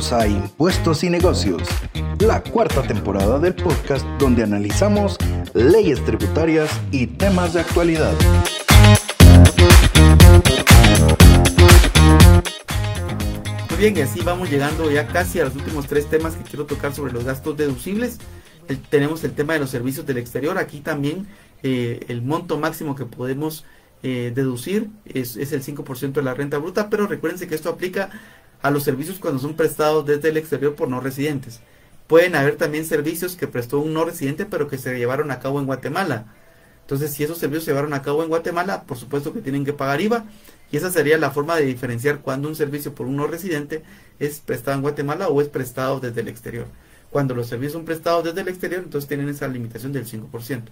A Impuestos y Negocios, la cuarta temporada del podcast donde analizamos leyes tributarias y temas de actualidad. Muy bien, y así vamos llegando ya casi a los últimos tres temas que quiero tocar sobre los gastos deducibles. tenemos el tema de los servicios del exterior. Aquí también eh, el monto máximo que podemos eh, deducir es, es el 5% de la renta bruta, pero recuérdense que esto aplica a los servicios cuando son prestados desde el exterior por no residentes. Pueden haber también servicios que prestó un no residente pero que se llevaron a cabo en Guatemala. Entonces, si esos servicios se llevaron a cabo en Guatemala, por supuesto que tienen que pagar IVA. Y esa sería la forma de diferenciar cuando un servicio por un no residente es prestado en Guatemala o es prestado desde el exterior. Cuando los servicios son prestados desde el exterior, entonces tienen esa limitación del 5%.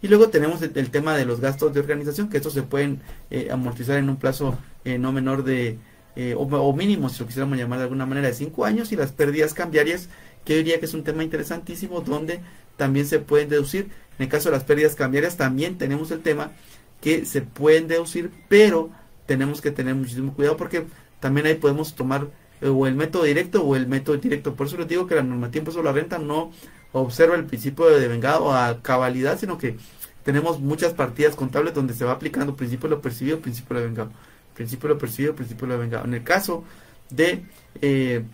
Y luego tenemos el, tema de los gastos de organización, que estos se pueden eh, amortizar en un plazo eh, no menor de, eh, o, mínimo, si lo quisiéramos llamar de alguna manera, de 5 años, y las pérdidas cambiarias, que yo diría que es un tema interesantísimo, donde también se pueden deducir. En el caso de las pérdidas cambiarias, también tenemos el tema que se pueden deducir, pero tenemos que tener muchísimo cuidado porque también ahí podemos tomar eh, o el método directo o el método indirecto. Por eso les digo que la normativa sobre la renta no observa el principio de vengado a cabalidad, sino que tenemos muchas partidas contables donde se va aplicando principio de lo percibido, principio de vengado principio de lo percibido, principio de lo vengado. En el caso de eh,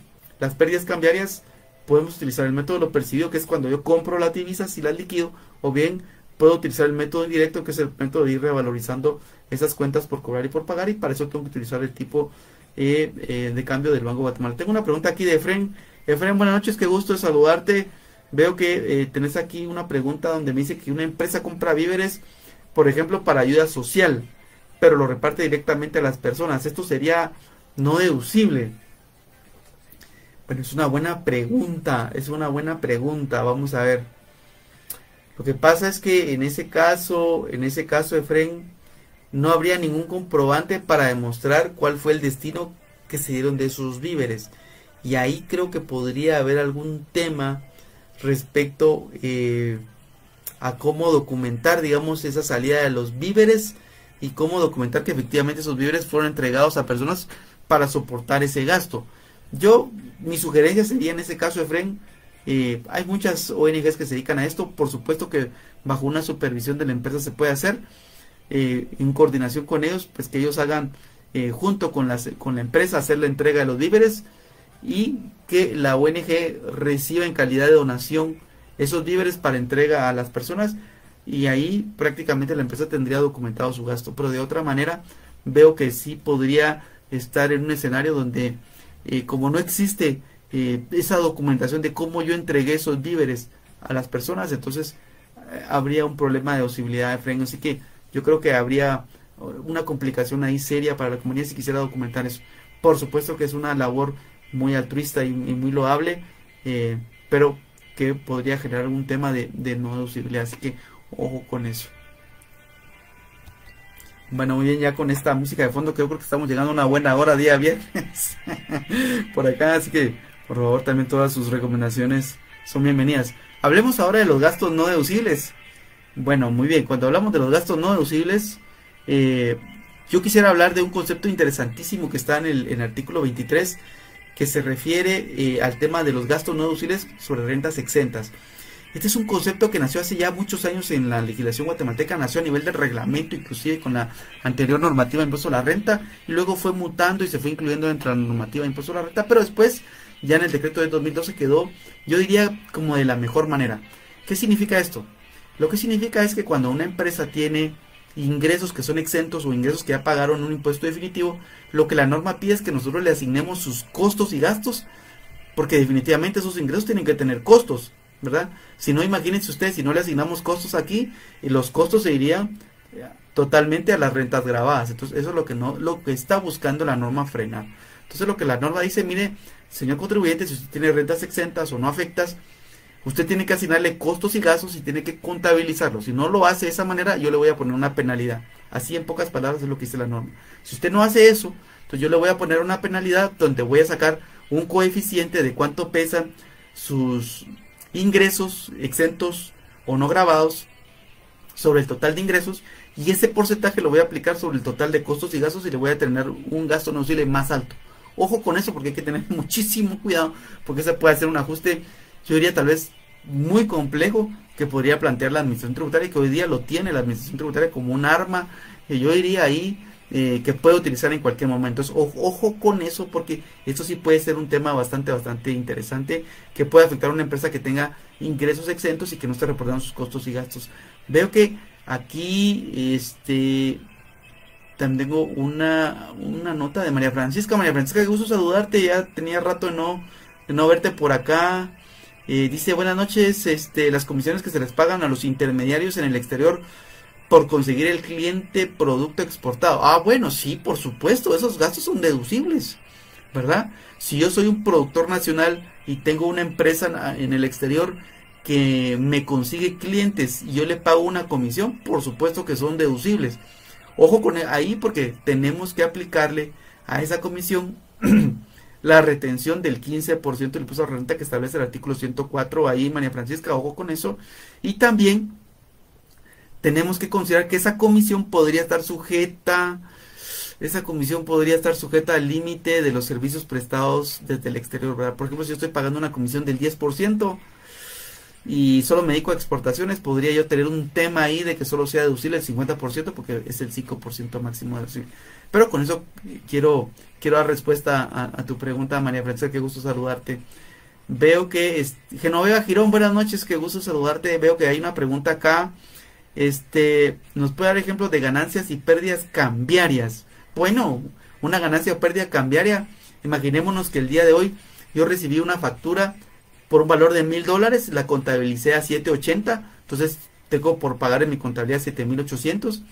las pérdidas cambiarias, podemos utilizar el método de lo percibido, que es cuando yo compro las divisas y las liquido, o bien puedo utilizar el método indirecto, que es el método de ir revalorizando esas cuentas por cobrar y por pagar, y para eso tengo que utilizar el tipo eh, eh, de cambio del Banco Guatemala. Tengo una pregunta aquí de Efren. Efren, buenas noches, qué gusto de saludarte. Veo que tenés aquí una pregunta donde me dice que una empresa compra víveres, por ejemplo, para ayuda social pero lo reparte directamente a las personas. Esto sería no deducible. Bueno, es una buena pregunta, es una buena pregunta, vamos a ver. Lo que pasa es que en ese caso, en ese caso de Fren, no habría ningún comprobante para demostrar cuál fue el destino que se dieron de esos víveres. Y ahí creo que podría haber algún tema respecto eh, a cómo documentar, digamos, esa salida de los víveres y cómo documentar que efectivamente esos víveres fueron entregados a personas para soportar ese gasto. Yo, mi sugerencia sería en ese caso, Efren, eh, hay muchas ONGs que se dedican a esto, por supuesto que bajo una supervisión de la empresa se puede hacer, eh, en coordinación con ellos, pues que ellos hagan eh, junto con, las, con la empresa hacer la entrega de los víveres y que la ONG reciba en calidad de donación esos víveres para entrega a las personas y ahí prácticamente la empresa tendría documentado su gasto. Pero de otra manera veo que sí podría estar en un escenario donde eh, como no existe eh, esa documentación de cómo yo entregué esos víveres a las personas, entonces eh, habría un problema de posibilidad de freno. Así que yo creo que habría una complicación ahí seria para la comunidad si quisiera documentar eso. Por supuesto que es una labor muy altruista y, muy loable, pero que podría generar un tema de, de no deducibilidad. Así que Ojo con eso. Bueno, muy bien, ya con esta música de fondo, creo que estamos llegando a una buena hora, día viernes. por acá, así que por favor también todas sus recomendaciones son bienvenidas. Hablemos ahora de los gastos no deducibles. Bueno, muy bien, cuando hablamos de los gastos no deducibles, eh, yo quisiera hablar de un concepto interesantísimo que está en el, artículo 23, que se refiere eh, al tema de los gastos no deducibles sobre rentas exentas. Este es un concepto que nació hace ya muchos años en la legislación guatemalteca, nació a nivel de reglamento, inclusive con la anterior normativa de impuesto a la renta, y luego fue mutando y se fue incluyendo dentro de la normativa de impuesto a la renta, pero después, ya en el decreto de 2012 quedó, yo diría, como de la mejor manera. ¿Qué significa esto? Lo que significa es que cuando una empresa tiene ingresos que son exentos o ingresos que ya pagaron un impuesto definitivo, lo que la norma pide es que nosotros le asignemos sus costos y gastos, porque definitivamente esos ingresos tienen que tener costos. ¿Verdad? Si no, imagínense ustedes, si no le asignamos costos aquí, y los costos se irían totalmente a las rentas grabadas. Entonces, eso es lo que no, lo que está buscando la norma frenar. Entonces, lo que la norma dice, mire, señor contribuyente, si usted tiene rentas exentas o no afectas, usted tiene que asignarle costos y gastos y tiene que contabilizarlos. Si no lo hace de esa manera, yo le voy a poner una penalidad. Así en pocas palabras es lo que dice la norma. Si usted no hace eso, entonces yo le voy a poner una penalidad donde voy a sacar un coeficiente de cuánto pesan sus ingresos exentos o no grabados sobre el total de ingresos y ese porcentaje lo voy a aplicar sobre el total de costos y gastos y le voy a tener un gasto no más alto. Ojo con eso porque hay que tener muchísimo cuidado porque se puede hacer un ajuste, yo diría tal vez muy complejo que podría plantear la administración tributaria y que hoy día lo tiene la administración tributaria como un arma que yo diría ahí eh, que puede utilizar en cualquier momento. Ojo, con eso porque esto sí puede ser un tema bastante, bastante interesante que puede afectar a una empresa que tenga ingresos exentos y que no esté reportando sus costos y gastos. Veo que aquí, este, también tengo una, una nota de María Francisca. María Francisca, qué gusto saludarte. Ya tenía rato de no, no verte por acá. Eh, dice, buenas noches, este, las comisiones que se les pagan a los intermediarios en el exterior por conseguir el cliente producto exportado. Ah, bueno, sí, por supuesto, esos gastos son deducibles, ¿verdad? Si yo soy un productor nacional y tengo una empresa en el exterior que me consigue clientes y yo le pago una comisión, por supuesto que son deducibles. Ojo con e, ahí porque tenemos que aplicarle a esa comisión la retención del 15% del impuesto a renta que establece el artículo 104 ahí, María Francisca, ojo con eso. Y también tenemos que considerar que esa comisión podría estar sujeta, esa comisión podría estar sujeta al límite de los servicios prestados desde el exterior, ¿verdad? Por ejemplo, si yo estoy pagando una comisión del 10% y solo me dedico a exportaciones, podría yo tener un tema ahí de que solo sea deducible el 50% porque es el 5% máximo deducible. Pero con eso quiero, quiero dar respuesta a, tu pregunta, María Francesca, qué gusto saludarte. Veo que es, Genoveva Girón, buenas noches, qué gusto saludarte. Veo que hay una pregunta acá este, nos puede dar ejemplos de ganancias y pérdidas cambiarias. Bueno, una ganancia o pérdida cambiaria, imaginémonos que el día de hoy yo recibí una factura por un valor de mil dólares, la contabilicé a 780, entonces tengo por pagar en mi contabilidad 7800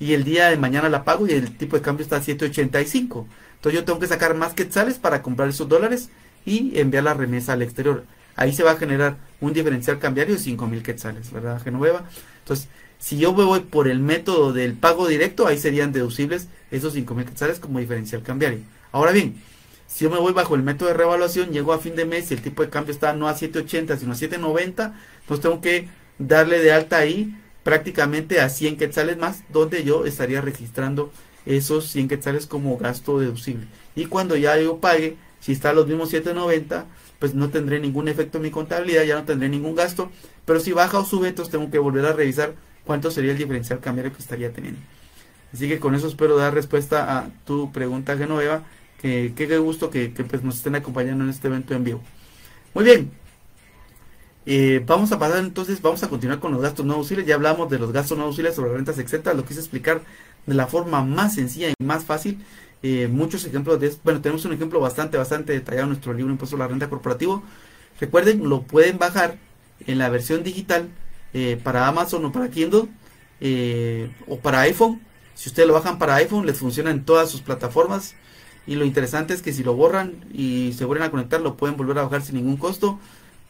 y el día de mañana la pago y el tipo de cambio está a 785. Entonces yo tengo que sacar más quetzales para comprar esos dólares y enviar la remesa al exterior. Ahí se va a generar un diferencial cambiario de 5000 quetzales, ¿verdad, Genoveva? Entonces, si yo me voy por el método del pago directo, ahí serían deducibles esos 5 mil quetzales como diferencial cambiario. Ahora bien, si yo me voy bajo el método de revaluación, llego a fin de mes y el tipo de cambio está no a 780 sino a 790, pues tengo que darle de alta ahí prácticamente a 100 quetzales más, donde yo estaría registrando esos 100 quetzales como gasto deducible. Y cuando ya yo pague, si está a los mismos 790, pues no tendré ningún efecto en mi contabilidad, ya no tendré ningún gasto, pero si baja o sube, entonces tengo que volver a revisar cuánto sería el diferencial cambiario que estaría teniendo. Así que con eso espero dar respuesta a tu pregunta, Genoveva. Que qué gusto que, pues, nos estén acompañando en este evento en vivo. Muy bien. Eh, vamos a pasar entonces, vamos a continuar con los gastos no deducibles. Ya hablamos de los gastos no deducibles sobre rentas exentas. Lo quise explicar de la forma más sencilla y más fácil. Eh, muchos ejemplos de Bueno, tenemos un ejemplo bastante, bastante detallado en nuestro libro Impuesto a la Renta Corporativo. Recuerden, lo pueden bajar en la versión digital eh, para Amazon o para Kindle eh, o para iPhone. Si ustedes lo bajan para iPhone, les funciona en todas sus plataformas. Y lo interesante es que si lo borran y se vuelven a conectar, lo pueden volver a bajar sin ningún costo.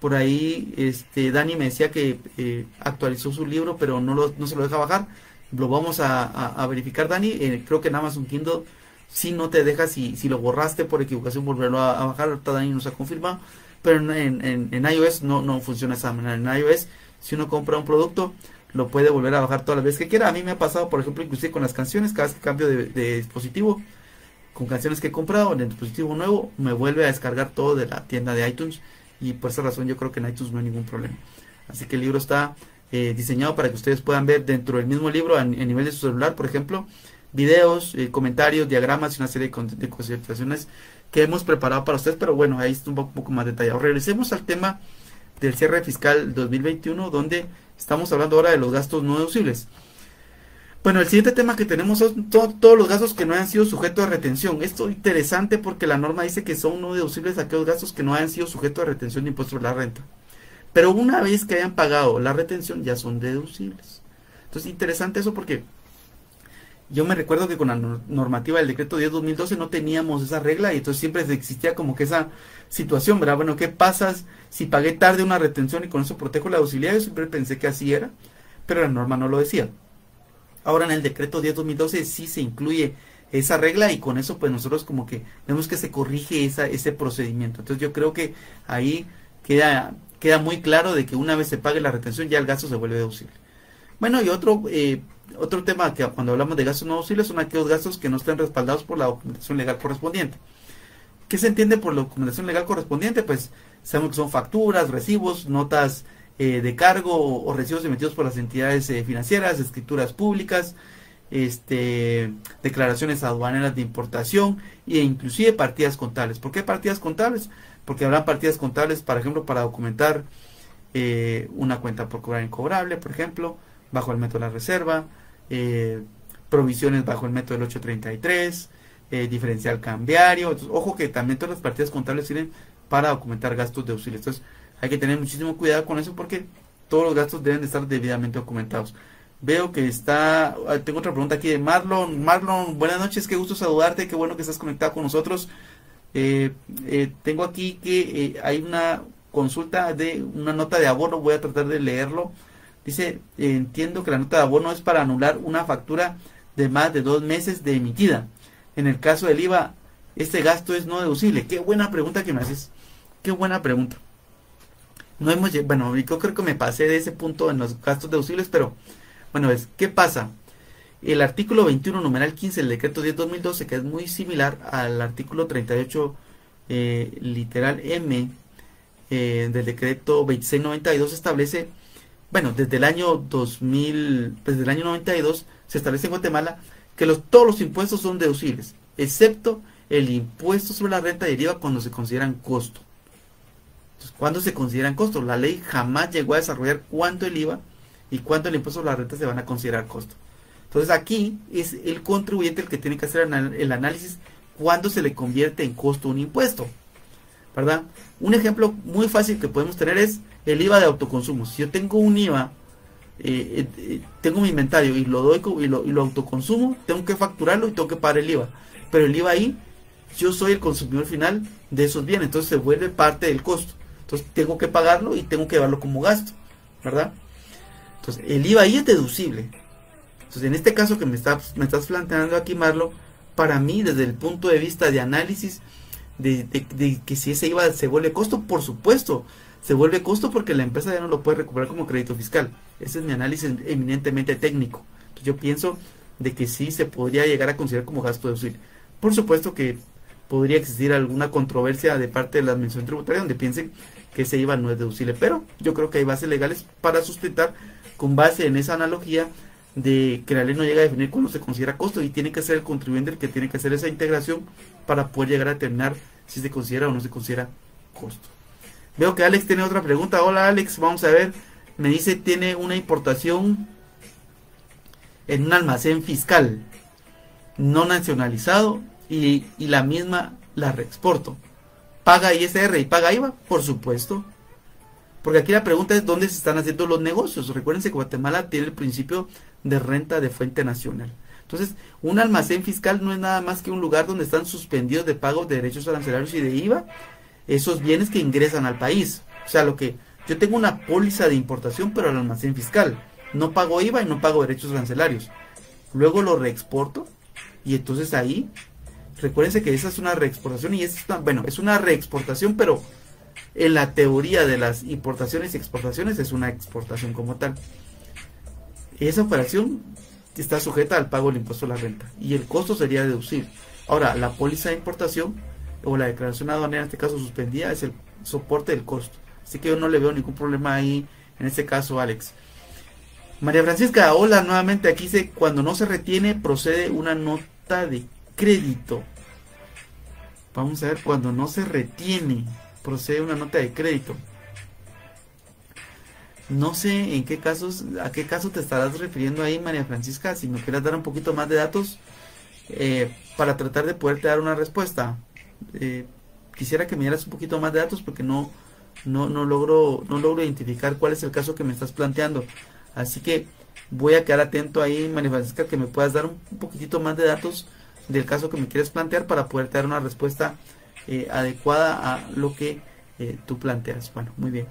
Por ahí, este, Dani me decía que eh, actualizó su libro, pero no, lo, no se lo deja bajar. Lo vamos a, verificar, Dani. creo que en Amazon Kindle si no te deja, si, si lo borraste por equivocación, volverlo a, bajar. Ahorita Dani nos ha confirmado. Pero en, en, iOS no, no funciona esa manera. En iOS si uno compra un producto, lo puede volver a bajar todas las veces que quiera. A mí me ha pasado, por ejemplo, inclusive con las canciones, cada vez que cambio de, dispositivo, con canciones que he comprado en el dispositivo nuevo, me vuelve a descargar todo de la tienda de iTunes y por esa razón yo creo que en iTunes no hay ningún problema. Así que el libro está eh, diseñado para que ustedes puedan ver dentro del mismo libro, a, nivel de su celular, por ejemplo, videos, eh, comentarios, diagramas y una serie de, consideraciones que hemos preparado para ustedes, pero bueno, ahí está un poco, un poco más detallado. Regresemos al tema del cierre fiscal 2021, donde estamos hablando ahora de los gastos no deducibles. Bueno, el siguiente tema que tenemos son todos los gastos que no hayan sido sujetos a retención. Esto es interesante porque la norma dice que son no deducibles aquellos gastos que no hayan sido sujetos a retención de impuestos sobre la renta. Pero una vez que hayan pagado la retención ya son deducibles. Entonces, interesante eso porque yo me recuerdo que con la normativa del decreto 10-2012 no teníamos esa regla y entonces siempre existía como que esa situación, ¿verdad? Bueno, ¿qué pasa si pagué tarde una retención y con eso protejo la auxiliar? Yo siempre pensé que así era, pero la norma no lo decía. Ahora en el decreto 10-2012 sí se incluye esa regla y con eso pues nosotros como que vemos que se corrige esa, ese procedimiento. Entonces yo creo que ahí queda, queda muy claro de que una vez se pague la retención ya el gasto se vuelve deducible. Bueno, y otro eh, otro tema que cuando hablamos de gastos no deducibles son aquellos gastos que no estén respaldados por la documentación legal correspondiente. ¿Qué se entiende por la documentación legal correspondiente? Pues sabemos que son facturas, recibos, notas eh, de cargo o, recibos emitidos por las entidades eh, financieras, escrituras públicas, este, declaraciones aduaneras de importación e inclusive partidas contables. ¿Por qué partidas contables? Porque habrán partidas contables, por ejemplo, para documentar eh, una cuenta por cobrar incobrable, por ejemplo, bajo el método de la reserva, provisiones bajo el método del 833, eh, diferencial cambiario. ojo que también todas las partidas contables sirven para documentar gastos de auxilio. Entonces, hay que tener muchísimo cuidado con eso porque todos los gastos deben de estar debidamente documentados. Veo que está, ah, tengo otra pregunta aquí de Marlon. Marlon, buenas noches, qué gusto saludarte, qué bueno que estás conectado con nosotros. Eh, eh, tengo aquí que hay una consulta de una nota de abono, voy a tratar de leerlo. Dice, entiendo que la nota de abono es para anular una factura de más de dos meses de emitida. En el caso del IVA, este gasto es no deducible. Qué buena pregunta que me haces. Qué buena pregunta. No hemos, bueno, yo creo que me pasé de ese punto en los gastos deducibles, pero bueno, es, ¿qué pasa? El artículo 21, numeral 15 del decreto 10-2012, que es muy similar al artículo 38, eh, literal M, eh, del decreto 2692, establece, bueno, desde el año 2000, desde el año 92, se establece en Guatemala que todos los impuestos son deducibles, excepto el impuesto sobre la renta deriva cuando se consideran costo. Entonces, ¿cuándo se consideran costo? La ley jamás llegó a desarrollar cuánto el IVA y cuánto el impuesto sobre la renta se van a considerar costo. Entonces aquí es el contribuyente el que tiene que hacer el análisis cuándo se le convierte en costo un impuesto. ¿Verdad? Un ejemplo muy fácil que podemos tener es el IVA de autoconsumo. Si yo tengo un IVA eh, eh, tengo mi inventario y lo doy y lo, y lo autoconsumo, tengo que facturarlo y tengo que pagar el IVA. Pero el IVA ahí, yo soy el consumidor final de esos bienes, entonces se vuelve parte del costo. Entonces tengo que pagarlo y tengo que llevarlo como gasto, ¿verdad? Entonces el IVA ahí es deducible. Entonces en este caso que me, estás me estás planteando aquí, Marlo, para mí desde el punto de vista de análisis de, de que si ese IVA se vuelve costo, por supuesto, se vuelve costo porque la empresa ya no lo puede recuperar como crédito fiscal. Ese es mi análisis eminentemente técnico. yo pienso de que sí se podría llegar a considerar como gasto deducible. Por supuesto que podría existir alguna controversia de parte de la administración tributaria donde piensen que ese IVA no es deducible, pero yo creo que hay bases legales para sustentar con base en esa analogía de que la ley no llega a definir cuándo se considera costo y tiene que ser el contribuyente el que tiene que hacer esa integración para poder llegar a determinar si se considera o no se considera costo. Veo que Alex tiene otra pregunta. Hola Alex, vamos a ver. Me dice, tiene una importación en un almacén fiscal no nacionalizado y, la misma la reexporto. ¿Paga ISR y paga IVA? Por supuesto. Porque aquí la pregunta es dónde se están haciendo los negocios. Recuérdense que Guatemala tiene el principio de renta de fuente nacional. Entonces, un almacén fiscal no es nada más que un lugar donde están suspendidos de pago de derechos arancelarios y de IVA esos bienes que ingresan al país. O sea, lo que yo tengo una póliza de importación, pero al almacén fiscal. No pago IVA y no pago derechos arancelarios. Luego lo reexporto y entonces ahí, recuérdense que esa es una reexportación y es bueno, es una reexportación, pero en la teoría de las importaciones y exportaciones es una exportación como tal. Esa operación está sujeta al pago del impuesto a la renta y el costo sería deducible. Ahora, la póliza de importación o la declaración aduanera en este caso suspendida es el soporte del costo. Así que yo no le veo ningún problema ahí en este caso, Alex. María Francisca, hola nuevamente. Aquí dice, cuando no se retiene procede una nota de crédito. Vamos a ver, cuando no se retiene procede una nota de crédito. No sé en qué casos, a qué caso te estarás refiriendo ahí, María Francisca. Si me quieras dar un poquito más de datos eh, para tratar de poderte dar una respuesta. Eh, quisiera que me dieras un poquito más de datos porque no, no, no, logro, no logro identificar cuál es el caso que me estás planteando. Así que voy a quedar atento ahí, María que me puedas dar un, poquitito más de datos del caso que me quieres plantear para poder dar una respuesta eh, adecuada a lo que eh, tú planteas. Bueno, muy bien.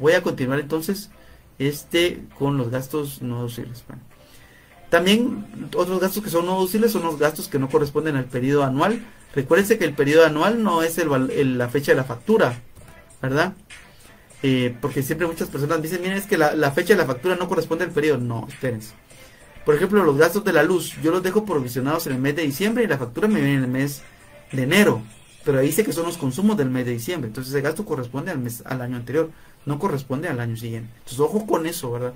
Voy a continuar entonces este con los gastos no deducibles. También otros gastos que son no deducibles son los gastos que no corresponden al periodo anual Recuérdense que el periodo anual no es el, la fecha de la factura, ¿verdad? Eh, porque siempre muchas personas dicen, miren, es que la, fecha de la factura no corresponde al periodo. No, espérense. Por ejemplo, los gastos de la luz, yo los dejo provisionados en el mes de diciembre y la factura me viene en el mes de enero. pero ahí dice que son los consumos del mes de diciembre. Entonces ese gasto corresponde al mes, al año anterior, no corresponde al año siguiente. Entonces ojo con eso, ¿verdad?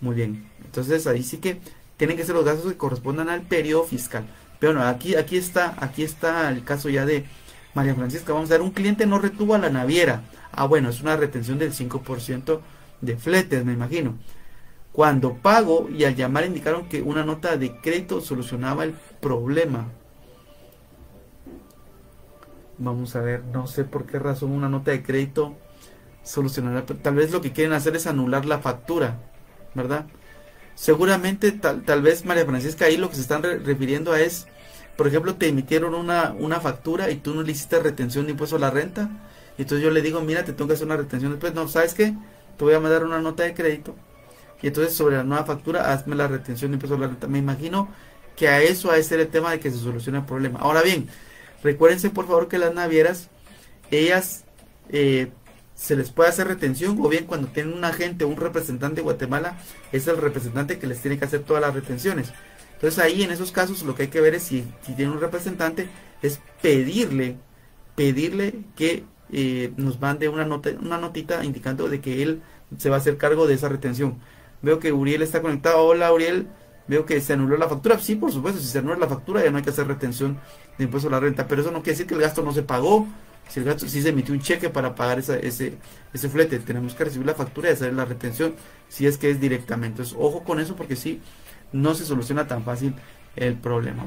Muy bien. Entonces ahí sí que tienen que ser los gastos que correspondan al periodo fiscal. Pero bueno, aquí, aquí está, aquí está el caso ya de María Francisca. Vamos a ver, un cliente no retuvo a la naviera. Ah, bueno, es una retención del 5% de fletes, me imagino. Cuando pago y al llamar indicaron que una nota de crédito solucionaba el problema. Vamos a ver, no sé por qué razón una nota de crédito solucionará. Tal vez lo que quieren hacer es anular la factura, ¿verdad? Seguramente, tal, tal vez María Francisca ahí lo que se están refiriendo a es, por ejemplo, te emitieron una, una factura y tú no le hiciste retención de impuesto a la renta. Y entonces yo le digo, mira, te tengo que hacer una retención después. No, ¿sabes qué? Te voy a mandar una nota de crédito y entonces sobre la nueva factura hazme la retención de impuestos la renta. Me imagino que a eso ha de ser el tema de que se solucione el problema. Ahora bien, recuérdense por favor que las navieras, ellas eh, se les puede hacer retención o bien cuando tienen un agente un representante de Guatemala, es el representante que les tiene que hacer todas las retenciones. Entonces ahí en esos casos lo que hay que ver es si, si tiene un representante, es pedirle, pedirle que eh, nos mande una, nota, una notita indicando de que él se va a hacer cargo de esa retención. Veo que Uriel está conectado. Hola, Uriel. Veo que se anuló la factura. Sí, por supuesto, si se anula la factura ya no hay que hacer retención de impuesto a la renta. Pero eso no quiere decir que el gasto no se pagó. Si el gasto, si se emitió un cheque para pagar ese, ese flete, tenemos que recibir la factura y hacer la retención si es que es directamente. Ojo con eso porque sí, no se soluciona tan fácil el problema.